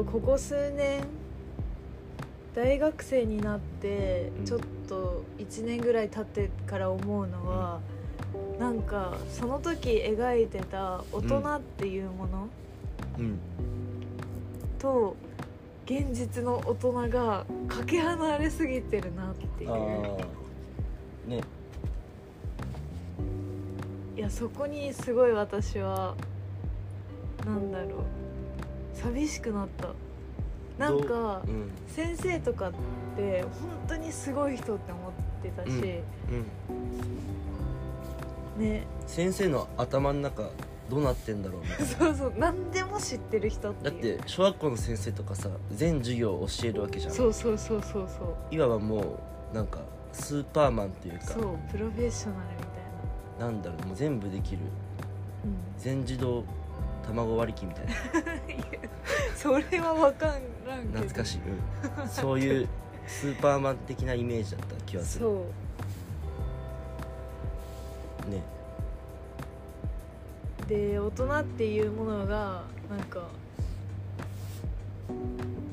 とここ数年大学生になってうん。ちょっと1年ぐらい経ってから思うのは、なんかその時描いてた大人っていうものうん。と現実の大人がかけ離れすぎてるなっていう。ね。いやそこにすごい私はなんだろう寂しくなった。なんかう？ん。先生とかって本当にすごい人って思ってたし、うん。ね。先生の頭の中どうなってんだろうみたいな。そうそう。何でも知ってる人ってだって小学校の先生とかさ全授業を教えるわけじゃん。そうそうそうそうそう。いわばもうなんかスーパーマンというか。そうプロフェッショナルみたいな。んだろうもう全部できる。な、全自動卵割り機みたいな。それは分からんけど。懐かしい、うん、そういうスーパーマン的なイメージだった気がする。そう。ね。で大人っていうものがなんか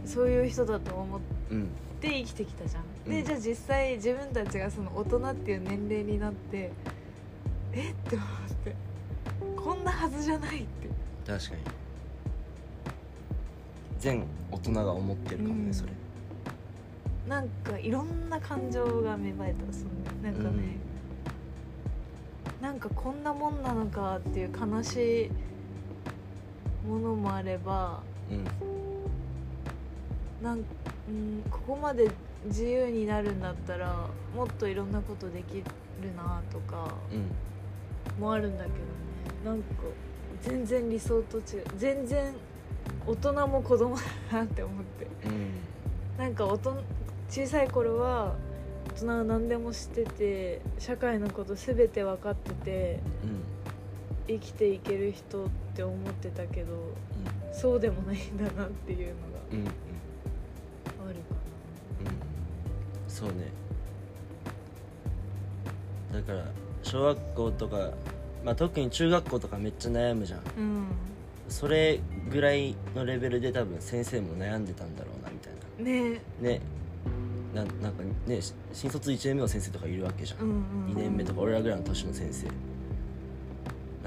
そういう人だと思っうんて生きてきたじゃん、うん。でじゃあ実際自分たちがその大人っていう年齢になってえ？って思って。こんなはずじゃないって確かに。全大人が思ってるかもね、うん。それ。なんかいろんな感情が芽生えたそのなんかね、なんかこんなもんなのかっていう悲しいものもあればうん。なん、うん、ここまで自由になるんだったらもっといろんなことできるなとかうん。もあるんだけどね。なんか全然理想と違う。全然大人も子供だなって思って。うん。なんか大人小さい頃は大人は何でも知ってて社会のこと全て分かっててうん。生きていける人って思ってたけどそうでもないんだなっていうのうんうんうん。があるかうん。そうね。だから小学校とか、まあ、特に中学校とかめっちゃ悩むじゃん。なうん。それぐらいのレベルで多分先生も悩んでたんだろうなみたいねな。ね。ななんかねし新卒1年目の先生とかいるわけじゃん、うんうん、2年目とか俺らぐらいの年の先生。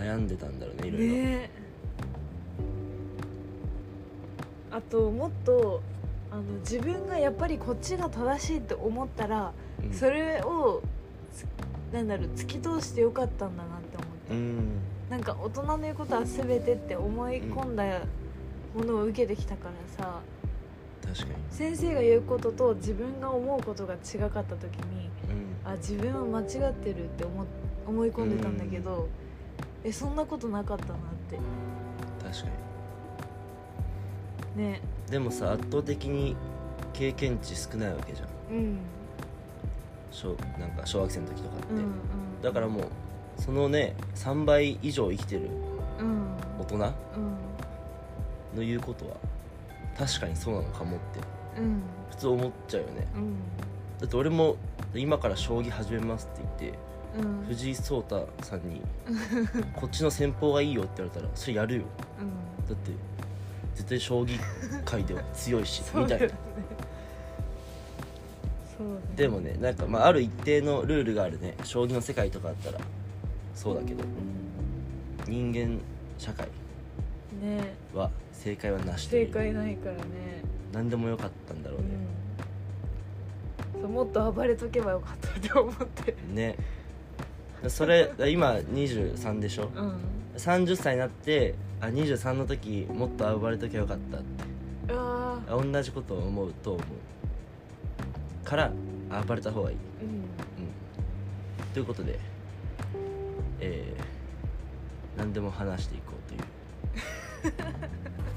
悩んでたんだろうねいろいろ、ね。あともっとあの自分がやっぱりこっちが正しいって思ったら、うん。それをつなんだろう突き通してよかったんだなって、うん。なんか大人の言うことは全てって思い込んだものを受けてきたからさ、確かに。先生が言うことと自分が思うことが違かった時にうん。あ自分は間違ってるって思思い込んでたんだけど、えそんなことなかったなって。確かね。にでもさ圧倒的に経験値少ないわけじゃん。うん。小なんか小学生の時とかって、うんうん。だからもうそのね3倍以上生きてるうん。大人？のうん。言うことは確かにそうなのかもって。うん。普通思っちゃうよね。うん。だって俺も今から将棋始めますって言ってうん。藤井聡太さんにこっちの戦法がいいよって言われたらそれやるよ。うん。だって絶対将棋界では強いし そうだよね。みたいな。そうね。でもねなんかまあある一定のルールがあるね。将棋の世界とかあったらそうだけど。う人間社会んね。は正解はなし正解ないからね。何でもよかったんだろうね、うん。そうもっと暴れとけばよかったって思って。ね。それ今23でしょ？うん。30歳になってあ23の時もっと暴れときゃよかったって。あああ同じことを思うと思うから暴れた方がいい、うん。うん、ということでえー、何でも話していこうという。